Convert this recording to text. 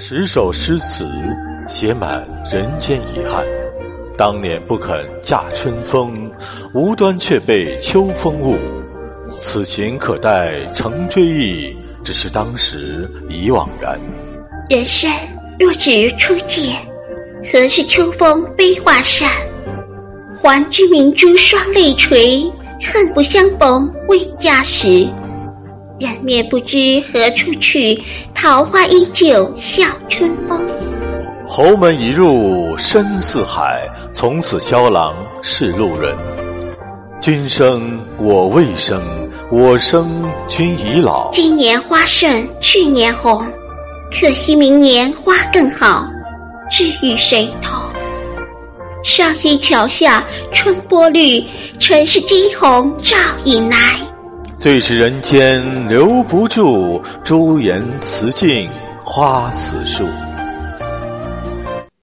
十首诗词写满人间遗憾。当年不肯嫁春风，无端却被秋风误。此情可待成追忆，只是当时已惘然。人生若只如初见，何事秋风悲画扇？还知明珠双泪垂，恨不相逢未嫁时。人面不知何处去，桃花依旧笑春风。侯门一入深似海，从此萧郎是路人。君生我未生，我生君已老。今年花胜去年红，可惜明年花更好，知与谁同？上堤桥下春波绿，城市惊鸿照影来。最是人间留不住，朱颜辞镜花辞树。